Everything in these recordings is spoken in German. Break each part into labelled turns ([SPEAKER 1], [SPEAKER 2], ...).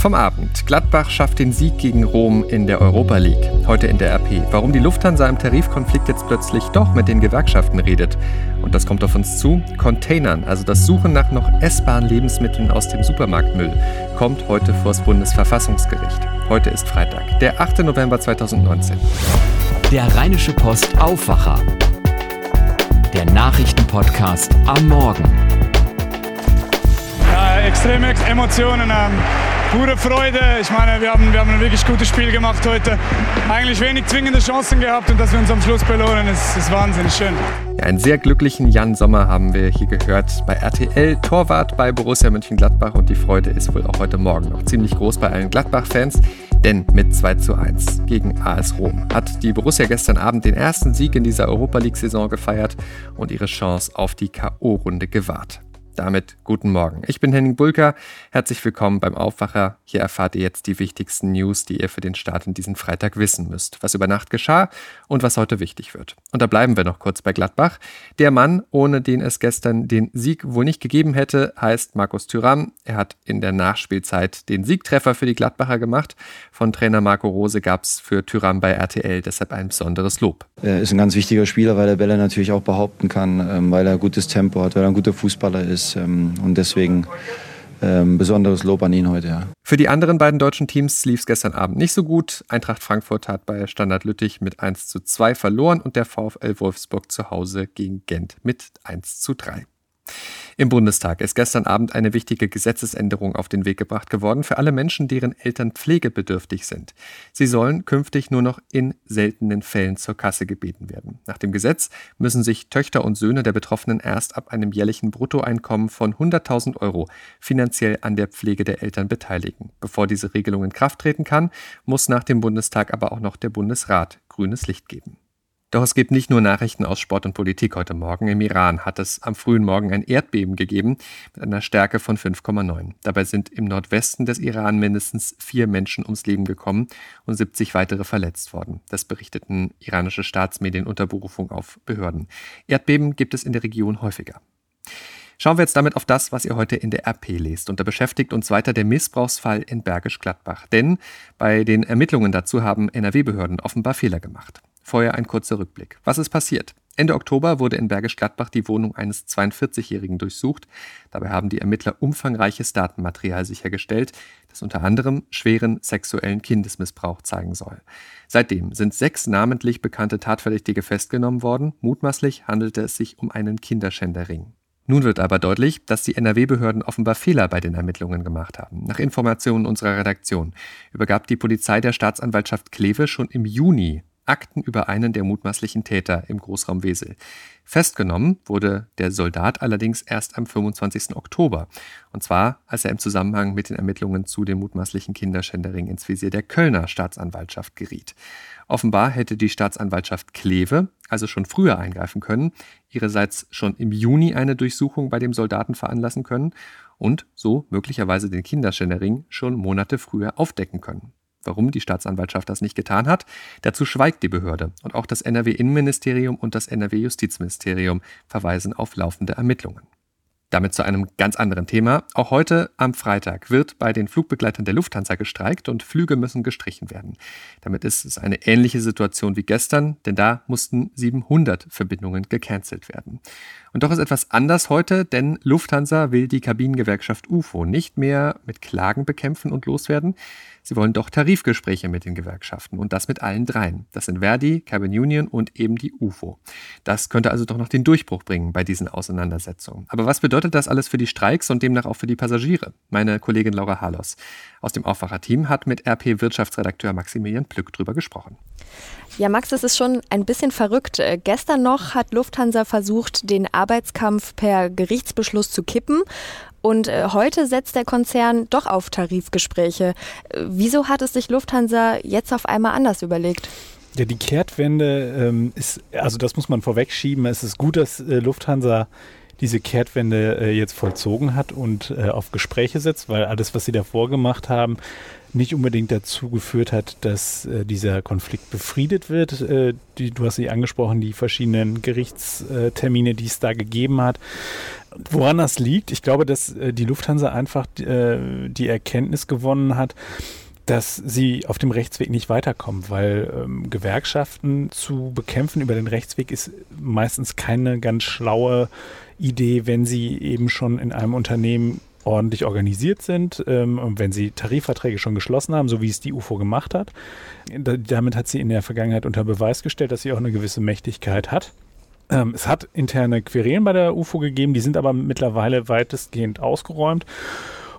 [SPEAKER 1] Vom Abend. Gladbach schafft den Sieg gegen Rom in der Europa League. Heute in der RP. Warum die Lufthansa im Tarifkonflikt jetzt plötzlich doch mit den Gewerkschaften redet. Und das kommt auf uns zu. Containern, also das Suchen nach noch essbaren Lebensmitteln aus dem Supermarktmüll, kommt heute vor das Bundesverfassungsgericht. Heute ist Freitag, der 8. November 2019.
[SPEAKER 2] Der Rheinische Post Aufwacher. Der Nachrichtenpodcast am Morgen.
[SPEAKER 3] Ja, extreme Emotionen. Ähm pure Freude. Ich meine, wir haben, wir haben ein wirklich gutes Spiel gemacht heute. Eigentlich wenig zwingende Chancen gehabt und dass wir uns am Schluss belohnen, ist, ist wahnsinnig schön.
[SPEAKER 1] Einen sehr glücklichen Jan Sommer haben wir hier gehört bei RTL, Torwart bei Borussia Mönchengladbach und die Freude ist wohl auch heute Morgen noch ziemlich groß bei allen Gladbach-Fans. Denn mit 2 zu 1 gegen AS Rom hat die Borussia gestern Abend den ersten Sieg in dieser Europa League-Saison gefeiert und ihre Chance auf die K.O.-Runde gewahrt. Damit guten Morgen. Ich bin Henning Bulker. Herzlich willkommen beim Aufwacher. Hier erfahrt ihr jetzt die wichtigsten News, die ihr für den Start in diesen Freitag wissen müsst. Was über Nacht geschah und was heute wichtig wird. Und da bleiben wir noch kurz bei Gladbach. Der Mann, ohne den es gestern den Sieg wohl nicht gegeben hätte, heißt Markus Thüram. Er hat in der Nachspielzeit den Siegtreffer für die Gladbacher gemacht. Von Trainer Marco Rose gab es für Thüram bei RTL deshalb ein besonderes Lob.
[SPEAKER 4] Er ist ein ganz wichtiger Spieler, weil er Bälle natürlich auch behaupten kann, ähm, weil er gutes Tempo hat, weil er ein guter Fußballer ist ist. Ähm, und deswegen ähm, besonderes Lob an ihn heute. Ja.
[SPEAKER 1] Für die anderen beiden deutschen Teams lief es gestern Abend nicht so gut. Eintracht Frankfurt hat bei Standard Lüttich mit 1 zu 2 verloren und der VfL Wolfsburg zu Hause gegen Gent mit 1 zu 3. Im Bundestag ist gestern Abend eine wichtige Gesetzesänderung auf den Weg gebracht geworden für alle Menschen, deren Eltern pflegebedürftig sind. Sie sollen künftig nur noch in seltenen Fällen zur Kasse gebeten werden. Nach dem Gesetz müssen sich Töchter und Söhne der Betroffenen erst ab einem jährlichen Bruttoeinkommen von 100.000 Euro finanziell an der Pflege der Eltern beteiligen. Bevor diese Regelung in Kraft treten kann, muss nach dem Bundestag aber auch noch der Bundesrat grünes Licht geben. Doch es gibt nicht nur Nachrichten aus Sport und Politik heute Morgen. Im Iran hat es am frühen Morgen ein Erdbeben gegeben mit einer Stärke von 5,9. Dabei sind im Nordwesten des Iran mindestens vier Menschen ums Leben gekommen und 70 weitere verletzt worden. Das berichteten iranische Staatsmedien unter Berufung auf Behörden. Erdbeben gibt es in der Region häufiger. Schauen wir jetzt damit auf das, was ihr heute in der RP lest. Und da beschäftigt uns weiter der Missbrauchsfall in Bergisch Gladbach. Denn bei den Ermittlungen dazu haben NRW-Behörden offenbar Fehler gemacht. Vorher ein kurzer Rückblick. Was ist passiert? Ende Oktober wurde in Bergisch Gladbach die Wohnung eines 42-Jährigen durchsucht. Dabei haben die Ermittler umfangreiches Datenmaterial sichergestellt, das unter anderem schweren sexuellen Kindesmissbrauch zeigen soll. Seitdem sind sechs namentlich bekannte Tatverdächtige festgenommen worden. Mutmaßlich handelte es sich um einen Kinderschänderring. Nun wird aber deutlich, dass die NRW-Behörden offenbar Fehler bei den Ermittlungen gemacht haben. Nach Informationen unserer Redaktion übergab die Polizei der Staatsanwaltschaft Kleve schon im Juni Akten über einen der mutmaßlichen Täter im Großraum Wesel. Festgenommen wurde der Soldat allerdings erst am 25. Oktober. Und zwar, als er im Zusammenhang mit den Ermittlungen zu dem mutmaßlichen Kinderschändering ins Visier der Kölner Staatsanwaltschaft geriet. Offenbar hätte die Staatsanwaltschaft Kleve also schon früher eingreifen können, ihrerseits schon im Juni eine Durchsuchung bei dem Soldaten veranlassen können und so möglicherweise den Kinderschändering schon Monate früher aufdecken können. Warum die Staatsanwaltschaft das nicht getan hat, dazu schweigt die Behörde. Und auch das NRW-Innenministerium und das NRW-Justizministerium verweisen auf laufende Ermittlungen. Damit zu einem ganz anderen Thema. Auch heute am Freitag wird bei den Flugbegleitern der Lufthansa gestreikt und Flüge müssen gestrichen werden. Damit ist es eine ähnliche Situation wie gestern, denn da mussten 700 Verbindungen gecancelt werden. Und doch ist etwas anders heute, denn Lufthansa will die Kabinengewerkschaft UFO nicht mehr mit Klagen bekämpfen und loswerden. Sie wollen doch Tarifgespräche mit den Gewerkschaften und das mit allen dreien. Das sind Verdi, Cabin Union und eben die UFO. Das könnte also doch noch den Durchbruch bringen bei diesen Auseinandersetzungen. Aber was bedeutet das alles für die Streiks und demnach auch für die Passagiere? Meine Kollegin Laura Harlos aus dem Aufwacher-Team hat mit RP-Wirtschaftsredakteur Maximilian Plück drüber gesprochen.
[SPEAKER 5] Ja, Max, das ist schon ein bisschen verrückt. Äh, gestern noch hat Lufthansa versucht, den Arbeitskampf per Gerichtsbeschluss zu kippen. Und äh, heute setzt der Konzern doch auf Tarifgespräche. Äh, wieso hat es sich Lufthansa jetzt auf einmal anders überlegt?
[SPEAKER 6] Ja, die Kehrtwende ähm, ist, also das muss man vorwegschieben. Es ist gut, dass äh, Lufthansa diese Kehrtwende äh, jetzt vollzogen hat und äh, auf Gespräche setzt, weil alles, was sie davor gemacht haben, nicht unbedingt dazu geführt hat, dass äh, dieser Konflikt befriedet wird. Äh, die, du hast sie angesprochen, die verschiedenen Gerichtstermine, die es da gegeben hat. Woran das liegt? Ich glaube, dass äh, die Lufthansa einfach äh, die Erkenntnis gewonnen hat, dass sie auf dem Rechtsweg nicht weiterkommen, weil ähm, Gewerkschaften zu bekämpfen über den Rechtsweg ist meistens keine ganz schlaue Idee, wenn sie eben schon in einem Unternehmen ordentlich organisiert sind ähm, und wenn sie Tarifverträge schon geschlossen haben, so wie es die UFO gemacht hat. Da, damit hat sie in der Vergangenheit unter Beweis gestellt, dass sie auch eine gewisse Mächtigkeit hat. Ähm, es hat interne Querelen bei der UFO gegeben, die sind aber mittlerweile weitestgehend ausgeräumt.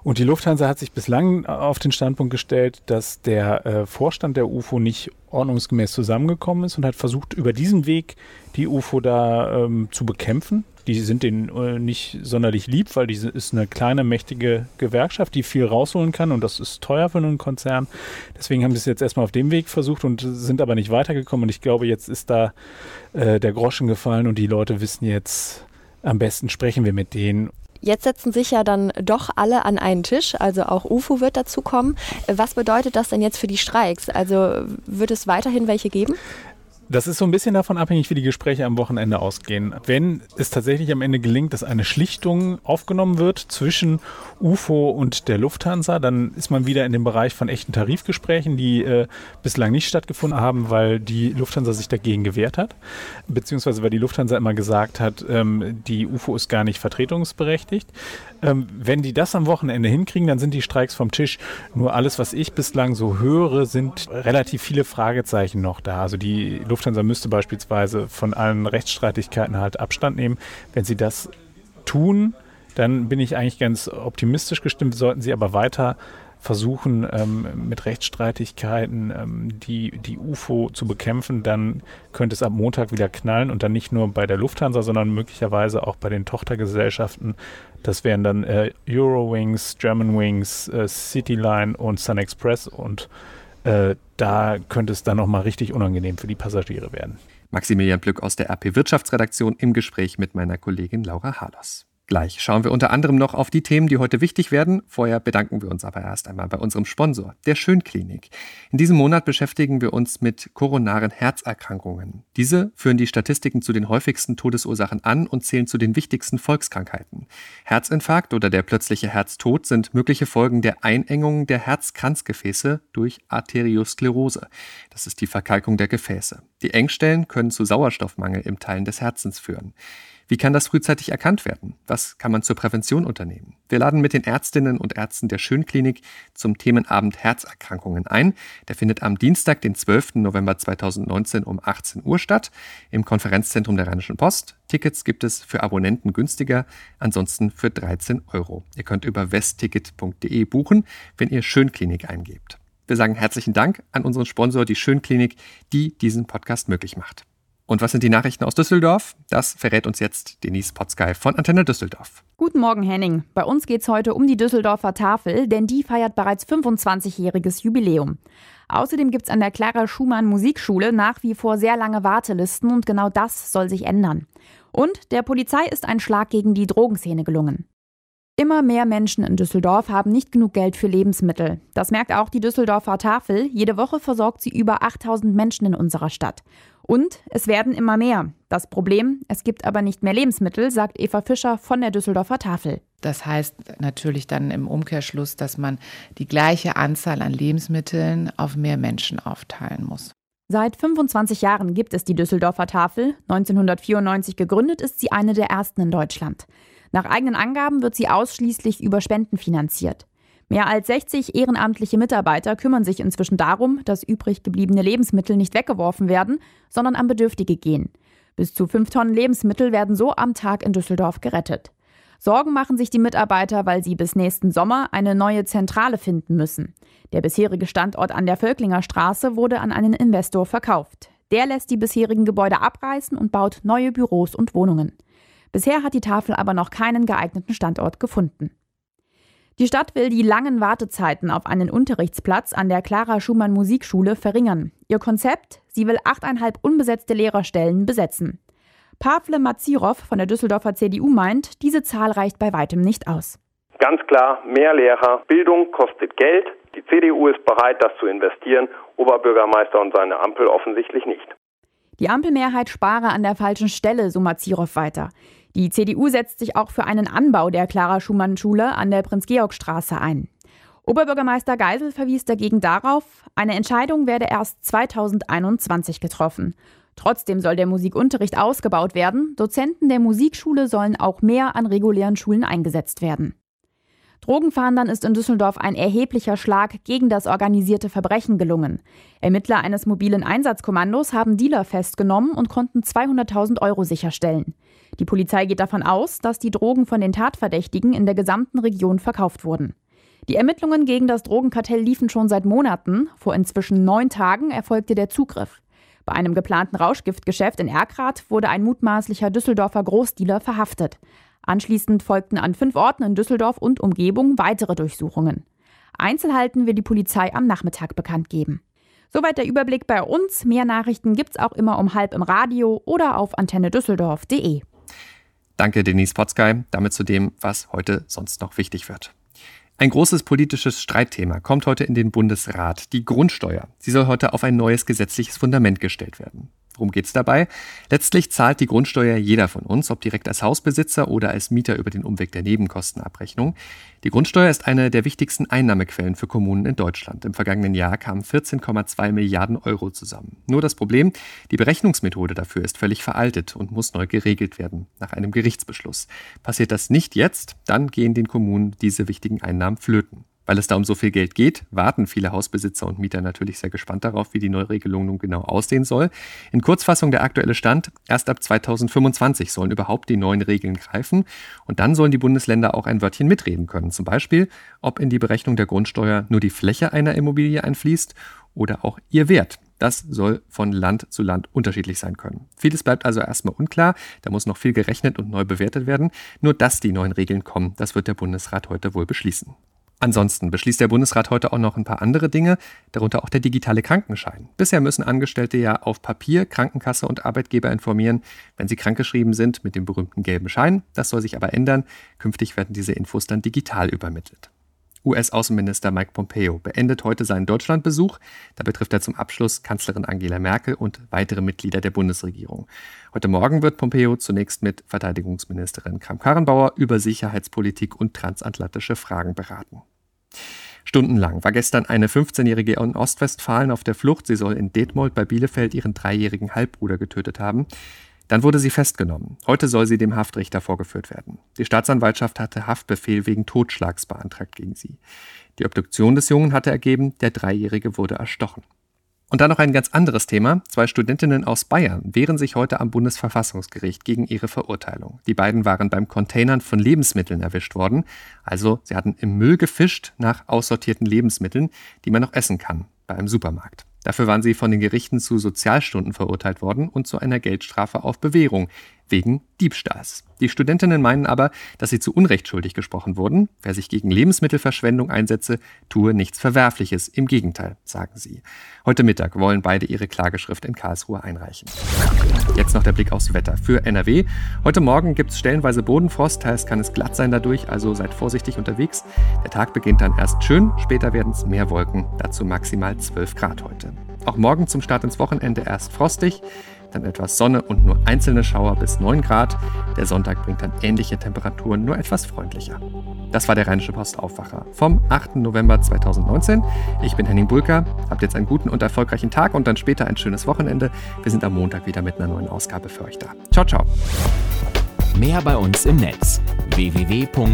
[SPEAKER 6] Und die Lufthansa hat sich bislang auf den Standpunkt gestellt, dass der äh, Vorstand der UFO nicht ordnungsgemäß zusammengekommen ist und hat versucht, über diesen Weg die UFO da ähm, zu bekämpfen. Die sind denen äh, nicht sonderlich lieb, weil diese ist eine kleine, mächtige Gewerkschaft, die viel rausholen kann und das ist teuer für einen Konzern. Deswegen haben sie es jetzt erstmal auf dem Weg versucht und sind aber nicht weitergekommen. Und ich glaube, jetzt ist da äh, der Groschen gefallen und die Leute wissen jetzt, am besten sprechen wir mit denen.
[SPEAKER 5] Jetzt setzen sich ja dann doch alle an einen Tisch, also auch UFO wird dazu kommen. Was bedeutet das denn jetzt für die Streiks? Also wird es weiterhin welche geben?
[SPEAKER 6] Das ist so ein bisschen davon abhängig, wie die Gespräche am Wochenende ausgehen. Wenn es tatsächlich am Ende gelingt, dass eine Schlichtung aufgenommen wird zwischen UFO und der Lufthansa, dann ist man wieder in dem Bereich von echten Tarifgesprächen, die äh, bislang nicht stattgefunden haben, weil die Lufthansa sich dagegen gewehrt hat, beziehungsweise weil die Lufthansa immer gesagt hat, ähm, die UFO ist gar nicht vertretungsberechtigt. Ähm, wenn die das am Wochenende hinkriegen, dann sind die Streiks vom Tisch. Nur alles, was ich bislang so höre, sind relativ viele Fragezeichen noch da. Also die Lufthansa Lufthansa müsste beispielsweise von allen Rechtsstreitigkeiten halt Abstand nehmen. Wenn sie das tun, dann bin ich eigentlich ganz optimistisch gestimmt. Sollten sie aber weiter versuchen, ähm, mit Rechtsstreitigkeiten ähm, die, die UFO zu bekämpfen, dann könnte es ab Montag wieder knallen und dann nicht nur bei der Lufthansa, sondern möglicherweise auch bei den Tochtergesellschaften. Das wären dann äh, Eurowings, Germanwings, äh, Cityline und Sun Express und äh, da könnte es dann nochmal richtig unangenehm für die Passagiere werden.
[SPEAKER 1] Maximilian Blück aus der RP Wirtschaftsredaktion im Gespräch mit meiner Kollegin Laura Harlos. Gleich schauen wir unter anderem noch auf die Themen, die heute wichtig werden. Vorher bedanken wir uns aber erst einmal bei unserem Sponsor, der Schönklinik. In diesem Monat beschäftigen wir uns mit koronaren Herzerkrankungen. Diese führen die Statistiken zu den häufigsten Todesursachen an und zählen zu den wichtigsten Volkskrankheiten. Herzinfarkt oder der plötzliche Herztod sind mögliche Folgen der Einengung der Herzkranzgefäße durch Arteriosklerose. Das ist die Verkalkung der Gefäße. Die Engstellen können zu Sauerstoffmangel im Teilen des Herzens führen. Wie kann das frühzeitig erkannt werden? Was kann man zur Prävention unternehmen? Wir laden mit den Ärztinnen und Ärzten der Schönklinik zum Themenabend Herzerkrankungen ein. Der findet am Dienstag, den 12. November 2019 um 18 Uhr statt im Konferenzzentrum der Rheinischen Post. Tickets gibt es für Abonnenten günstiger, ansonsten für 13 Euro. Ihr könnt über westticket.de buchen, wenn ihr Schönklinik eingebt. Wir sagen herzlichen Dank an unseren Sponsor, die Schönklinik, die diesen Podcast möglich macht. Und was sind die Nachrichten aus Düsseldorf? Das verrät uns jetzt Denise Potzgei von Antenne Düsseldorf.
[SPEAKER 7] Guten Morgen, Henning. Bei uns geht es heute um die Düsseldorfer Tafel, denn die feiert bereits 25-jähriges Jubiläum. Außerdem gibt es an der Clara Schumann Musikschule nach wie vor sehr lange Wartelisten und genau das soll sich ändern. Und der Polizei ist ein Schlag gegen die Drogenszene gelungen. Immer mehr Menschen in Düsseldorf haben nicht genug Geld für Lebensmittel. Das merkt auch die Düsseldorfer Tafel. Jede Woche versorgt sie über 8000 Menschen in unserer Stadt. Und es werden immer mehr. Das Problem, es gibt aber nicht mehr Lebensmittel, sagt Eva Fischer von der Düsseldorfer Tafel.
[SPEAKER 8] Das heißt natürlich dann im Umkehrschluss, dass man die gleiche Anzahl an Lebensmitteln auf mehr Menschen aufteilen muss.
[SPEAKER 7] Seit 25 Jahren gibt es die Düsseldorfer Tafel. 1994 gegründet ist sie eine der ersten in Deutschland. Nach eigenen Angaben wird sie ausschließlich über Spenden finanziert. Mehr als 60 ehrenamtliche Mitarbeiter kümmern sich inzwischen darum, dass übrig gebliebene Lebensmittel nicht weggeworfen werden, sondern an Bedürftige gehen. Bis zu fünf Tonnen Lebensmittel werden so am Tag in Düsseldorf gerettet. Sorgen machen sich die Mitarbeiter, weil sie bis nächsten Sommer eine neue Zentrale finden müssen. Der bisherige Standort an der Völklinger Straße wurde an einen Investor verkauft. Der lässt die bisherigen Gebäude abreißen und baut neue Büros und Wohnungen. Bisher hat die Tafel aber noch keinen geeigneten Standort gefunden. Die Stadt will die langen Wartezeiten auf einen Unterrichtsplatz an der Clara Schumann Musikschule verringern. Ihr Konzept? Sie will achteinhalb unbesetzte Lehrerstellen besetzen. Pavle Mazirov von der Düsseldorfer CDU meint, diese Zahl reicht bei weitem nicht aus.
[SPEAKER 9] Ganz klar, mehr Lehrer. Bildung kostet Geld. Die CDU ist bereit, das zu investieren. Oberbürgermeister und seine Ampel offensichtlich nicht.
[SPEAKER 7] Die Ampelmehrheit spare an der falschen Stelle, so Mazirov weiter. Die CDU setzt sich auch für einen Anbau der Clara-Schumann-Schule an der Prinz-Georg-Straße ein. Oberbürgermeister Geisel verwies dagegen darauf, eine Entscheidung werde erst 2021 getroffen. Trotzdem soll der Musikunterricht ausgebaut werden. Dozenten der Musikschule sollen auch mehr an regulären Schulen eingesetzt werden. Drogenfahndern ist in Düsseldorf ein erheblicher Schlag gegen das organisierte Verbrechen gelungen. Ermittler eines mobilen Einsatzkommandos haben Dealer festgenommen und konnten 200.000 Euro sicherstellen. Die Polizei geht davon aus, dass die Drogen von den Tatverdächtigen in der gesamten Region verkauft wurden. Die Ermittlungen gegen das Drogenkartell liefen schon seit Monaten. Vor inzwischen neun Tagen erfolgte der Zugriff. Bei einem geplanten Rauschgiftgeschäft in Erkrath wurde ein mutmaßlicher Düsseldorfer Großdealer verhaftet. Anschließend folgten an fünf Orten in Düsseldorf und Umgebung weitere Durchsuchungen. Einzelheiten will die Polizei am Nachmittag bekannt geben. Soweit der Überblick bei uns. Mehr Nachrichten gibt's auch immer um halb im Radio oder auf antennedüsseldorf.de.
[SPEAKER 1] Danke, Denise Potzkei. Damit zu dem, was heute sonst noch wichtig wird. Ein großes politisches Streitthema kommt heute in den Bundesrat, die Grundsteuer. Sie soll heute auf ein neues gesetzliches Fundament gestellt werden. Worum geht es dabei? Letztlich zahlt die Grundsteuer jeder von uns, ob direkt als Hausbesitzer oder als Mieter über den Umweg der Nebenkostenabrechnung. Die Grundsteuer ist eine der wichtigsten Einnahmequellen für Kommunen in Deutschland. Im vergangenen Jahr kamen 14,2 Milliarden Euro zusammen. Nur das Problem, die Berechnungsmethode dafür ist völlig veraltet und muss neu geregelt werden, nach einem Gerichtsbeschluss. Passiert das nicht jetzt, dann gehen den Kommunen diese wichtigen Einnahmen flöten. Weil es da um so viel Geld geht, warten viele Hausbesitzer und Mieter natürlich sehr gespannt darauf, wie die Neuregelung nun genau aussehen soll. In Kurzfassung der aktuelle Stand, erst ab 2025 sollen überhaupt die neuen Regeln greifen und dann sollen die Bundesländer auch ein Wörtchen mitreden können. Zum Beispiel, ob in die Berechnung der Grundsteuer nur die Fläche einer Immobilie einfließt oder auch ihr Wert. Das soll von Land zu Land unterschiedlich sein können. Vieles bleibt also erstmal unklar, da muss noch viel gerechnet und neu bewertet werden. Nur dass die neuen Regeln kommen, das wird der Bundesrat heute wohl beschließen. Ansonsten beschließt der Bundesrat heute auch noch ein paar andere Dinge, darunter auch der digitale Krankenschein. Bisher müssen Angestellte ja auf Papier Krankenkasse und Arbeitgeber informieren, wenn sie krankgeschrieben sind mit dem berühmten gelben Schein. Das soll sich aber ändern. Künftig werden diese Infos dann digital übermittelt. US-Außenminister Mike Pompeo beendet heute seinen Deutschlandbesuch. Da betrifft er zum Abschluss Kanzlerin Angela Merkel und weitere Mitglieder der Bundesregierung. Heute Morgen wird Pompeo zunächst mit Verteidigungsministerin Kram-Karrenbauer über Sicherheitspolitik und transatlantische Fragen beraten. Stundenlang war gestern eine 15-Jährige in Ostwestfalen auf der Flucht. Sie soll in Detmold bei Bielefeld ihren dreijährigen Halbbruder getötet haben. Dann wurde sie festgenommen. Heute soll sie dem Haftrichter vorgeführt werden. Die Staatsanwaltschaft hatte Haftbefehl wegen Totschlags beantragt gegen sie. Die Obduktion des Jungen hatte ergeben, der Dreijährige wurde erstochen. Und dann noch ein ganz anderes Thema. Zwei Studentinnen aus Bayern wehren sich heute am Bundesverfassungsgericht gegen ihre Verurteilung. Die beiden waren beim Containern von Lebensmitteln erwischt worden. Also sie hatten im Müll gefischt nach aussortierten Lebensmitteln, die man noch essen kann bei einem Supermarkt. Dafür waren sie von den Gerichten zu Sozialstunden verurteilt worden und zu einer Geldstrafe auf Bewährung wegen Diebstahls. Die Studentinnen meinen aber, dass sie zu Unrecht schuldig gesprochen wurden. Wer sich gegen Lebensmittelverschwendung einsetze, tue nichts Verwerfliches. Im Gegenteil, sagen sie. Heute Mittag wollen beide ihre Klageschrift in Karlsruhe einreichen. Jetzt noch der Blick aufs Wetter. Für NRW. Heute Morgen gibt es stellenweise Bodenfrost, teils kann es glatt sein dadurch, also seid vorsichtig unterwegs. Der Tag beginnt dann erst schön, später werden es mehr Wolken, dazu maximal 12 Grad heute. Auch morgen zum Start ins Wochenende erst frostig dann etwas Sonne und nur einzelne Schauer bis 9 Grad. Der Sonntag bringt dann ähnliche Temperaturen, nur etwas freundlicher. Das war der Rheinische Post Aufwacher vom 8. November 2019. Ich bin Henning Bulka. Habt jetzt einen guten und erfolgreichen Tag und dann später ein schönes Wochenende. Wir sind am Montag wieder mit einer neuen Ausgabe für euch da. Ciao, ciao.
[SPEAKER 2] Mehr bei uns im Netz www.rp-online.de